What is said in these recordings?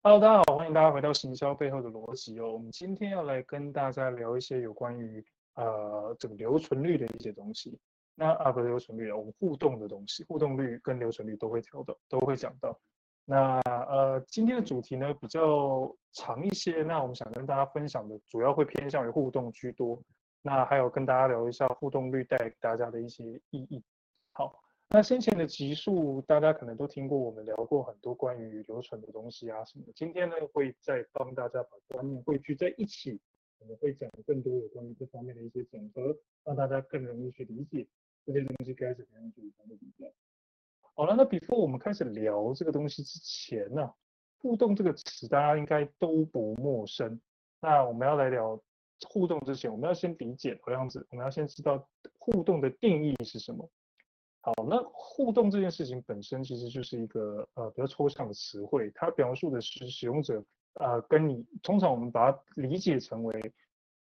Hello，大家好，欢迎大家回到行销背后的逻辑哦。我们今天要来跟大家聊一些有关于呃这个留存率的一些东西。那啊不是留存率，我们互动的东西，互动率跟留存率都会调的，都会讲到。那呃今天的主题呢比较长一些，那我们想跟大家分享的主要会偏向于互动居多。那还有跟大家聊一下互动率带给大家的一些意义。好。那先前的集数，大家可能都听过，我们聊过很多关于留存的东西啊什么。今天呢，会再帮大家把观念汇聚在一起，我们会讲更多有关于这方面的一些整合，让大家更容易去理解这些东西该怎么样去相互比较。好了，那 before 我们开始聊这个东西之前呢、互动这个词大家应该都不陌生。那我们要来聊互动之前，我们要先理解这样子，我们要先知道互动的定义是什么。好，那互动这件事情本身其实就是一个呃比较抽象的词汇，它描述的是使用者呃跟你，通常我们把它理解成为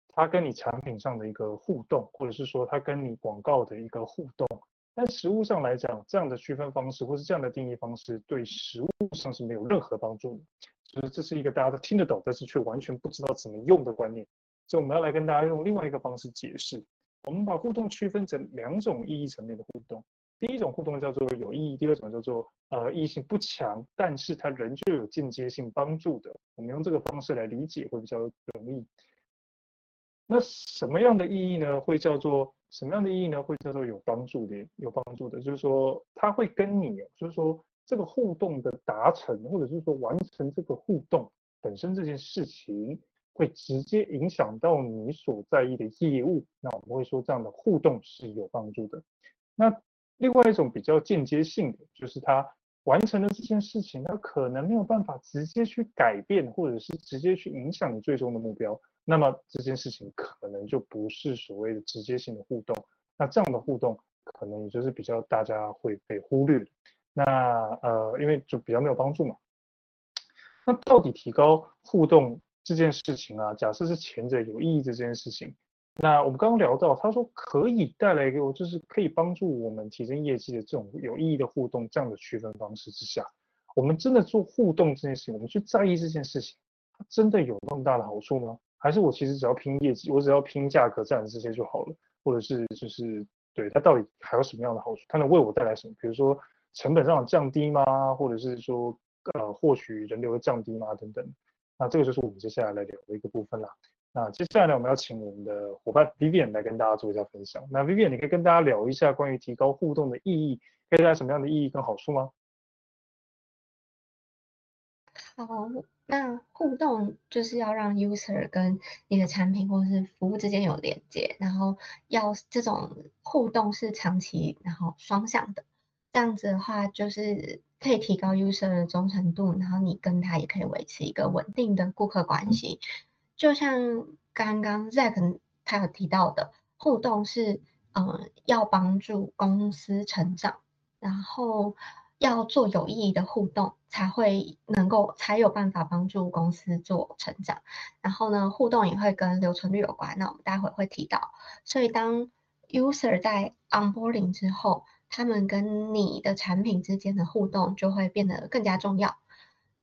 他跟你产品上的一个互动，或者是说他跟你广告的一个互动。但实物上来讲，这样的区分方式或是这样的定义方式对实物上是没有任何帮助的，所以这是一个大家都听得懂，但是却完全不知道怎么用的观念。所以我们要来跟大家用另外一个方式解释，我们把互动区分成两种意义层面的互动。第一种互动叫做有意义，第二种叫做呃意义性不强，但是它仍旧有间接性帮助的。我们用这个方式来理解会比较容易。那什么样的意义呢？会叫做什么样的意义呢？会叫做有帮助的，有帮助的，就是说它会跟你，就是说这个互动的达成，或者是说完成这个互动本身这件事情，会直接影响到你所在意的业务。那我们会说这样的互动是有帮助的。那另外一种比较间接性的，就是他完成了这件事情，他可能没有办法直接去改变，或者是直接去影响你最终的目标，那么这件事情可能就不是所谓的直接性的互动。那这样的互动可能也就是比较大家会被忽略。那呃，因为就比较没有帮助嘛。那到底提高互动这件事情啊，假设是前者有意义这件事情。那我们刚刚聊到，他说可以带来给我，就是可以帮助我们提升业绩的这种有意义的互动，这样的区分方式之下，我们真的做互动这件事情，我们去在意这件事情，它真的有那么大的好处吗？还是我其实只要拼业绩，我只要拼价格战这些就好了？或者是就是对它到底还有什么样的好处？它能为我带来什么？比如说成本上降低吗？或者是说呃获取人流的降低吗？等等。那这个就是我们接下来来聊的一个部分啦。那接下来呢，我们要请我们的伙伴 Vivian 来跟大家做一下分享。那 Vivian，你可以跟大家聊一下关于提高互动的意义，可以带来什么样的意义跟好处吗？好，那互动就是要让 user 跟你的产品或者是服务之间有连接，然后要这种互动是长期，然后双向的。这样子的话，就是可以提高 user 的忠诚度，然后你跟他也可以维持一个稳定的顾客关系。就像刚刚 Zack 他有提到的，互动是嗯要帮助公司成长，然后要做有意义的互动，才会能够才有办法帮助公司做成长。然后呢，互动也会跟留存率有关，那我们待会会提到。所以当 user 在 onboarding 之后，他们跟你的产品之间的互动就会变得更加重要。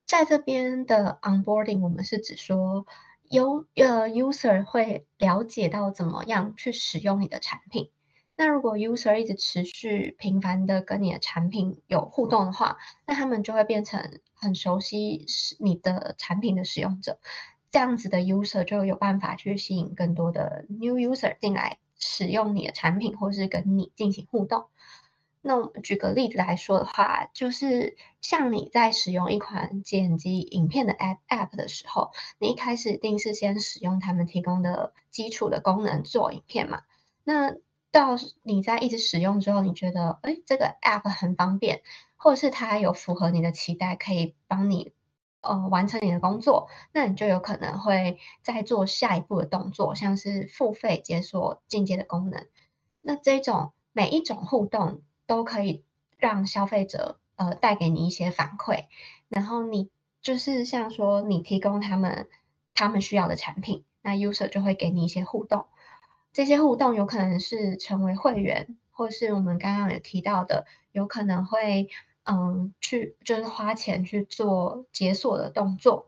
在这边的 onboarding，我们是指说。有呃，user 会了解到怎么样去使用你的产品。那如果 user 一直持续频繁的跟你的产品有互动的话，那他们就会变成很熟悉你的产品的使用者。这样子的 user 就有办法去吸引更多的 new user 进来使用你的产品，或是跟你进行互动。那我们举个例子来说的话，就是像你在使用一款剪辑影片的 app app 的时候，你一开始一定是先使用他们提供的基础的功能做影片嘛。那到你在一直使用之后，你觉得哎，这个 app 很方便，或者是它有符合你的期待，可以帮你呃完成你的工作，那你就有可能会再做下一步的动作，像是付费解锁进阶的功能。那这种每一种互动。都可以让消费者呃带给你一些反馈，然后你就是像说你提供他们他们需要的产品，那 user 就会给你一些互动，这些互动有可能是成为会员，或是我们刚刚有提到的，有可能会嗯，去就是花钱去做解锁的动作。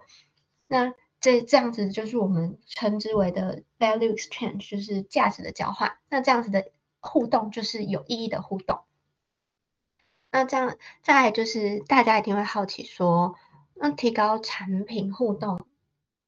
那这这样子就是我们称之为的 value exchange，就是价值的交换。那这样子的互动就是有意义的互动。那这样再就是大家一定会好奇说，那提高产品互动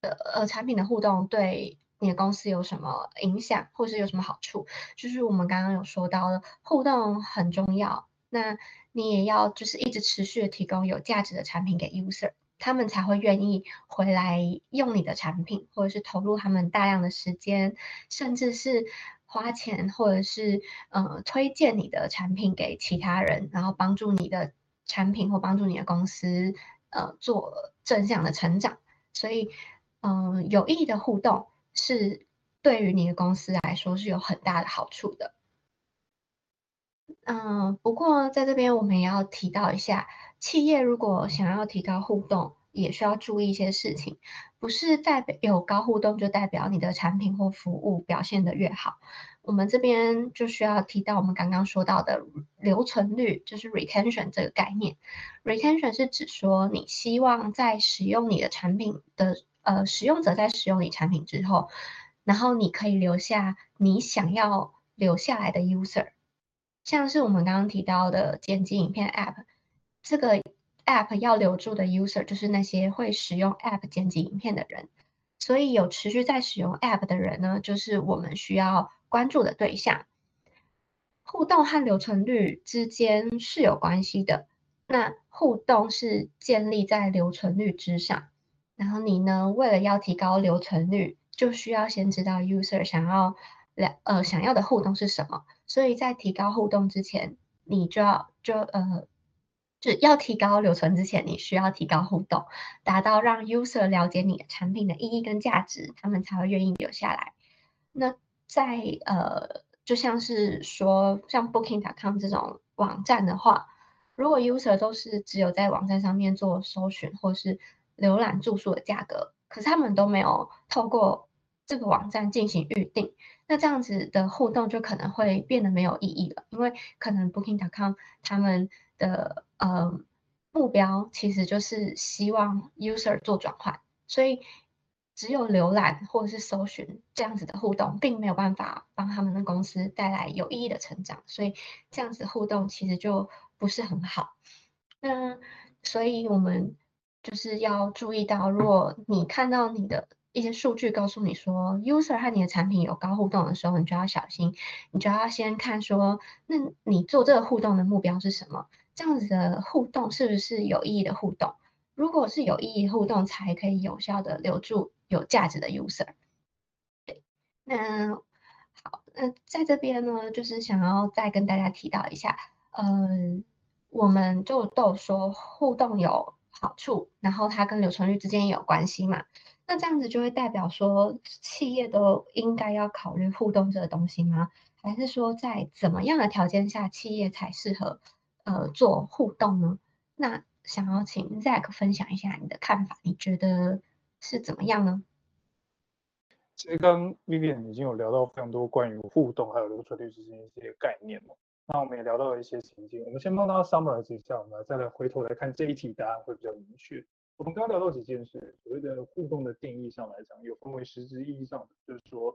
的呃产品的互动对你的公司有什么影响，或是有什么好处？就是我们刚刚有说到的互动很重要，那你也要就是一直持续的提供有价值的产品给 user，他们才会愿意回来用你的产品，或者是投入他们大量的时间，甚至是。花钱或者是呃推荐你的产品给其他人，然后帮助你的产品或帮助你的公司呃做正向的成长，所以嗯、呃、有意义的互动是对于你的公司来说是有很大的好处的。嗯、不过在这边我们也要提到一下，企业如果想要提高互动，也需要注意一些事情，不是代表有高互动就代表你的产品或服务表现得越好。我们这边就需要提到我们刚刚说到的留存率，就是 retention 这个概念。retention 是指说你希望在使用你的产品的呃使用者在使用你产品之后，然后你可以留下你想要留下来的 user，像是我们刚刚提到的剪辑影片 app 这个。App 要留住的 user 就是那些会使用 App 剪辑影片的人，所以有持续在使用 App 的人呢，就是我们需要关注的对象。互动和留存率之间是有关系的，那互动是建立在留存率之上，然后你呢，为了要提高留存率，就需要先知道 user 想要两呃想要的互动是什么，所以在提高互动之前，你就要就呃。就要提高留存之前，你需要提高互动，达到让 user 了解你的产品的意义跟价值，他们才会愿意留下来。那在呃，就像是说像 Booking.com 这种网站的话，如果 user 都是只有在网站上面做搜寻或是浏览住宿的价格，可是他们都没有透过这个网站进行预订，那这样子的互动就可能会变得没有意义了，因为可能 Booking.com 他们的呃，目标其实就是希望 user 做转换，所以只有浏览或者是搜寻这样子的互动，并没有办法帮他们的公司带来有意义的成长，所以这样子互动其实就不是很好。那所以我们就是要注意到，如果你看到你的一些数据告诉你说 user 和你的产品有高互动的时候，你就要小心，你就要先看说，那你做这个互动的目标是什么？这样子的互动是不是有意义的互动？如果是有意义互动，才可以有效的留住有价值的 user。对，那好，那在这边呢，就是想要再跟大家提到一下，嗯，我们就都说互动有好处，然后它跟留存率之间也有关系嘛。那这样子就会代表说，企业都应该要考虑互动这个东西吗？还是说，在怎么样的条件下，企业才适合？呃，做互动呢？那想要请 Zack 分享一下你的看法，你觉得是怎么样呢？其实刚 Vivian 已经有聊到非常多关于互动还有留存率之间一些概念了。那我们也聊到了一些情境，我们先帮大家 summarize 一下，我们再来回头来看这一题答案会比较明确。我们刚刚聊到几件事，所谓的互动的定义上来讲，有分为实质意义上的，就是说。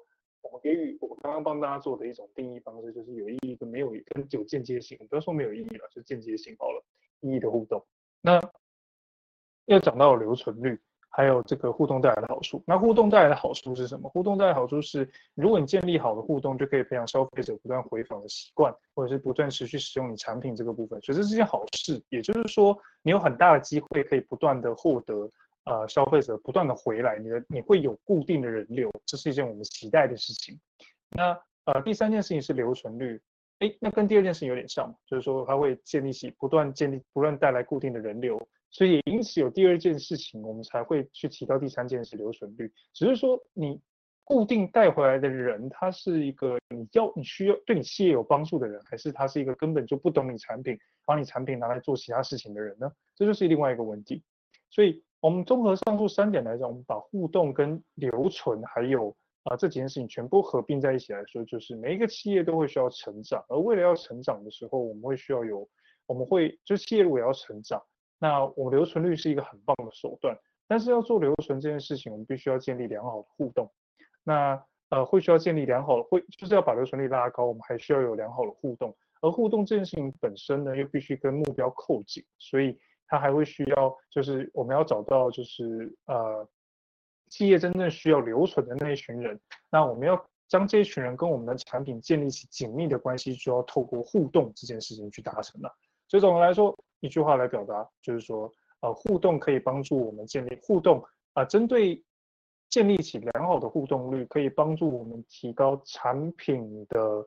我给予我刚刚帮大家做的一种定义方式，就是有意义跟没有跟有间接性，不要说没有意义了，就间接性好了，意义的互动。那要讲到留存率，还有这个互动带来的好处。那互动带来的好处是什么？互动带来的好处是，如果你建立好的互动，就可以培养消费者不断回访的习惯，或者是不断持续使用你产品这个部分，所以这是件好事。也就是说，你有很大的机会可以不断的获得。呃，消费者不断的回来，你的你会有固定的人流，这是一件我们期待的事情。那呃，第三件事情是留存率，诶，那跟第二件事情有点像，就是说它会建立起不断建立不断带来固定的人流，所以因此有第二件事情，我们才会去提到第三件事留存率。只是说你固定带回来的人，他是一个你要你需要对你企业有帮助的人，还是他是一个根本就不懂你产品，把你产品拿来做其他事情的人呢？这就是另外一个问题。所以。我们综合上述三点来讲，我们把互动跟留存还有啊、这几件事情全部合并在一起来说，就是每一个企业都会需要成长，而为了要成长的时候，我们会需要有我们会就企业如果要成长，那我们留存率是一个很棒的手段。但是要做留存这件事情，我们必须要建立良好的互动。那呃会需要建立良好的会就是要把留存率拉高，我们还需要有良好的互动。而互动这件事情本身呢，又必须跟目标扣紧，所以它还会需要就是我们要找到就是呃企业真正需要留存的那一群人。那我们要将这一群人跟我们的产品建立起紧密的关系，就要透过互动这件事情去达成了。所以总的来说，一句话来表达就是说。呃，互动可以帮助我们建立互动啊，针对建立起良好的互动率，可以帮助我们提高产品的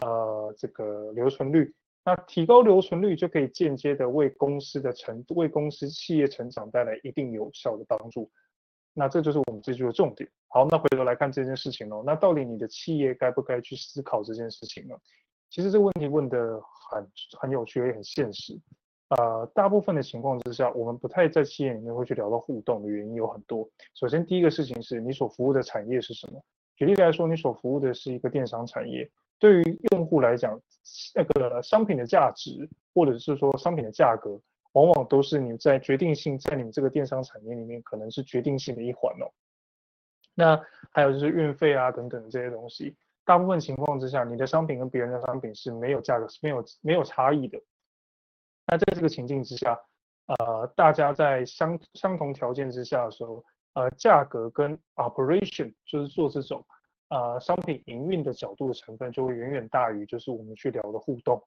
呃这个留存率。那提高留存率就可以间接的为公司的成为公司企业成长带来一定有效的帮助。那这就是我们这句的重点。好，那回头来看这件事情哦，那到底你的企业该不该去思考这件事情呢？其实这个问题问得很很有趣，也很现实。呃，大部分的情况之下，我们不太在企业里面会去聊到互动的原因有很多。首先，第一个事情是你所服务的产业是什么？举例来说，你所服务的是一个电商产业，对于用户来讲，那个商品的价值或者是说商品的价格，往往都是你在决定性在你这个电商产业里面可能是决定性的一环哦。那还有就是运费啊等等这些东西，大部分情况之下，你的商品跟别人的商品是没有价格是没有没有差异的。那在这个情境之下，呃，大家在相相同条件之下的时候，呃，价格跟 operation 就是做这种呃商品营运的角度的成分就会远远大于就是我们去聊的互动。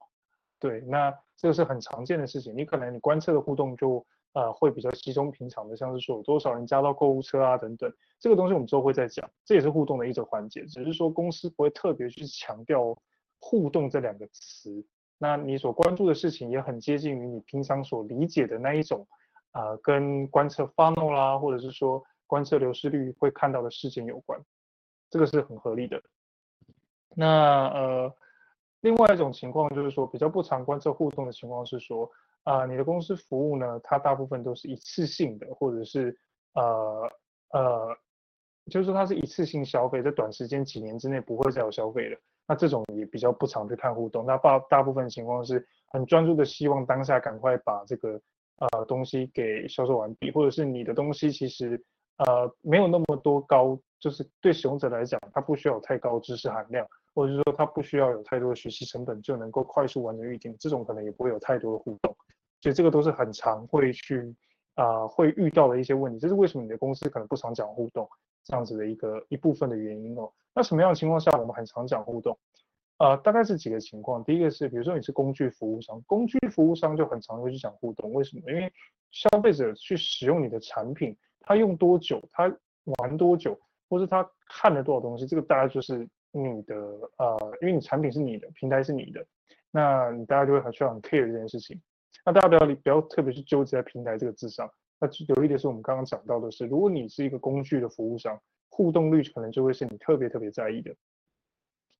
对，那这个是很常见的事情。你可能你观测的互动就呃会比较稀松平常的，像是说有多少人加到购物车啊等等，这个东西我们之后会再讲，这也是互动的一种环节，只是说公司不会特别去强调互动这两个词。那你所关注的事情也很接近于你平常所理解的那一种，啊、呃，跟观测 funnel 啦，或者是说观测流失率会看到的事情有关，这个是很合理的。那呃，另外一种情况就是说比较不常观测互动的情况是说，啊、你的公司服务呢，它大部分都是一次性的，或者是呃呃，就是说它是一次性消费，在短时间几年之内不会再有消费了。那这种也比较不常去看互动，那大大部分情况是很专注的，希望当下赶快把这个呃东西给销售完毕，或者是你的东西其实呃没有那么多高，就是对使用者来讲，它不需要有太高知识含量，或者是说它不需要有太多的学习成本就能够快速完成预订，这种可能也不会有太多的互动，所以这个都是很常会去啊、会遇到的一些问题，这是为什么你的公司可能不常讲互动。这样子的一个一部分的原因哦，那什么样的情况下我们很常讲互动？呃，大概是几个情况。第一个是，比如说你是工具服务商，工具服务商就很常会去讲互动。为什么？因为消费者去使用你的产品，他用多久，他玩多久，或是他看了多少东西，这个大概就是你的呃，因为你产品是你的，平台是你的，那你大家就会很需要很 care 这件事情。那大家不要不要特别去纠结在平台这个字上。那有一点是我们刚刚讲到的是，如果你是一个工具的服务商，互动率可能就会是你特别特别在意的。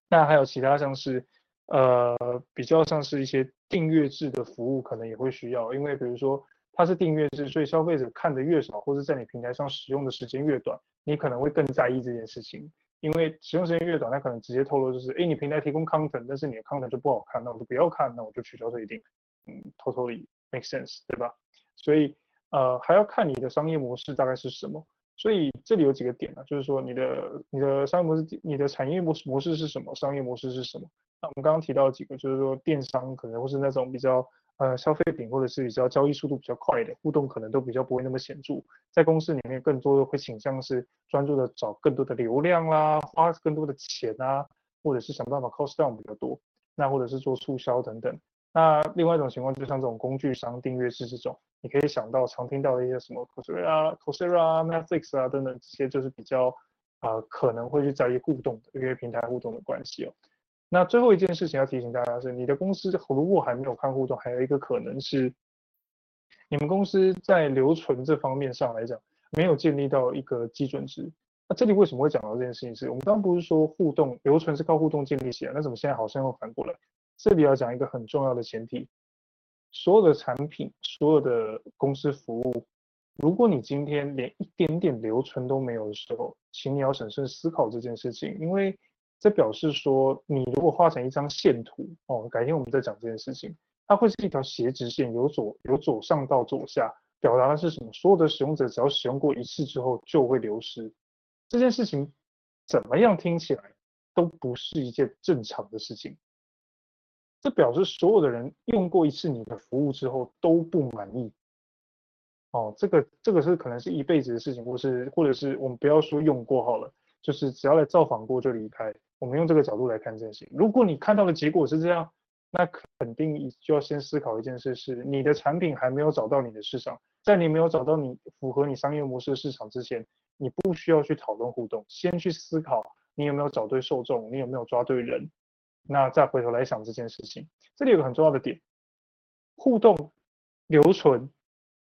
那还有其他像是，呃，比较像是一些订阅制的服务，可能也会需要，因为比如说它是订阅制，所以消费者看的越少，或者在你平台上使用的时间越短，你可能会更在意这件事情。因为使用时间越短，它可能直接透露就是，哎，你平台提供 content，但是你的 content 就不好看，那我就不要看，那我就取消退订。嗯，totally make sense，对吧？所以。呃，还要看你的商业模式大概是什么，所以这里有几个点呢、就是说你的你的商业模式，你的产业模式模式是什么，商业模式是什么？那我们刚刚提到几个，就是说电商可能会是那种比较呃消费品或者是比较交易速度比较快的，互动可能都比较不会那么显著，在公司里面更多的会倾向是专注的找更多的流量啦，花更多的钱啊，或者是想办法 cost down 比较多，那或者是做促销等等。那另外一种情况，就像这种工具商订阅制这种，你可以想到常听到的一些什么 Coursera、Coursera、Netflix 啊等等，这些就是比较啊、呃、可能会去在意互动的，因为平台互动的关系哦。那最后一件事情要提醒大家是，你的公司如果还没有看互动，还有一个可能是，你们公司在留存这方面上来讲，没有建立到一个基准值。那这里为什么会讲到这件事情是？我们刚刚不是说互动留存是靠互动建立起来，那怎么现在好像又反过来？这里要讲一个很重要的前提，所有的产品，所有的公司服务，如果你今天连一点点留存都没有的时候，请你要审慎思考这件事情，因为这表示说，你如果画成一张线图，哦，改天我们再讲这件事情，它会是一条斜直线，由左由左上到左下，表达的是什么？所有的使用者只要使用过一次之后就会流失。这件事情怎么样听起来都不是一件正常的事情。这表示所有的人用过一次你的服务之后都不满意。哦，这个这个是可能是一辈子的事情，或是或者是我们不要说用过好了，就是只要来造访过就离开。我们用这个角度来看这件事情。如果你看到的结果是这样，那肯定就要先思考一件事：是你的产品还没有找到你的市场，在你没有找到你符合你商业模式的市场之前，你不需要去讨论互动，先去思考你有没有找对受众，你有没有抓对人，那再回头来想这件事情。这里有个很重要的点，互动留存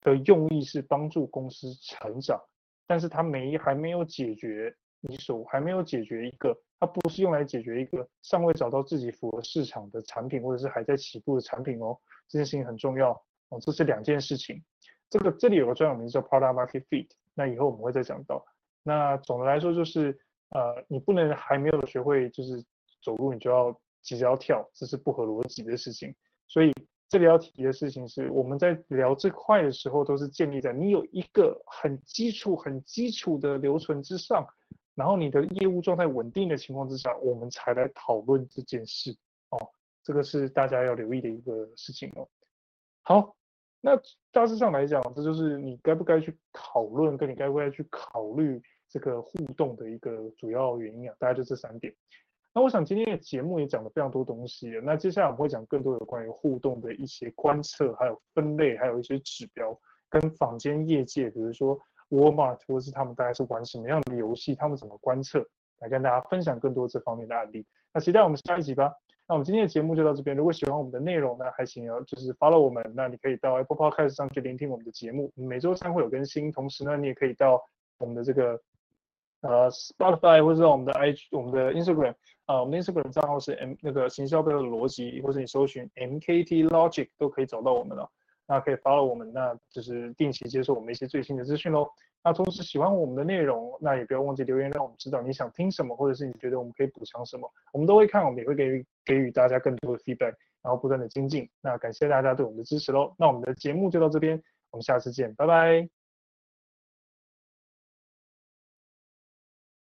的用意是帮助公司成长，但是它没还没有解决你所还没有解决一个。它不是用来解决一个尚未找到自己符合市场的产品，或者是还在起步的产品哦。这件事情很重要哦，这是两件事情。这个这里有个专有名词叫 Product Market Fit，那以后我们会再讲到。那总的来说就是，呃，你不能还没有学会就是走路，你就要急着要跳，这是不合逻辑的事情。所以这里要提的事情是，我们在聊这块的时候，都是建立在你有一个很基础、很基础的留存之上。然后你的业务状态稳定的情况之下，我们才来讨论这件事哦。这个是大家要留意的一个事情哦。好，那大致上来讲，这就是你该不该去讨论，跟你该不该去考虑这个互动的一个主要原因啊。大概就这三点。那我想今天的节目也讲了非常多东西。那接下来我们会讲更多有关于互动的一些观测，还有分类，还有一些指标，跟坊间业界，比如说。沃尔玛或是他们大概是玩什么样的游戏，他们怎么观测，来跟大家分享更多这方面的案例。那期待我们下一集吧。那我们今天的节目就到这边。如果喜欢我们的内容呢，还请要就是 follow 我们。那你可以到 Apple Podcast 上去聆听我们的节目，每周三会有更新。同时呢，你也可以到我们的这个呃 Spotify 或者是我们的 IG、我们的 Instagram 啊、呃，我们的 Instagram 账号是 M 那个行销背后的逻辑，或者你搜寻 MKT Logic 都可以找到我们了。那可以 follow 我们，那就是定期接受我们一些最新的资讯喽。那同时喜欢我们的内容，那也不要忘记留言让我们知道你想听什么，或者是你觉得我们可以补偿什么，我们都会看，我们也会给予给予大家更多的 feedback，然后不断的精进。那感谢大家对我们的支持喽。那我们的节目就到这边，我们下次见，拜拜。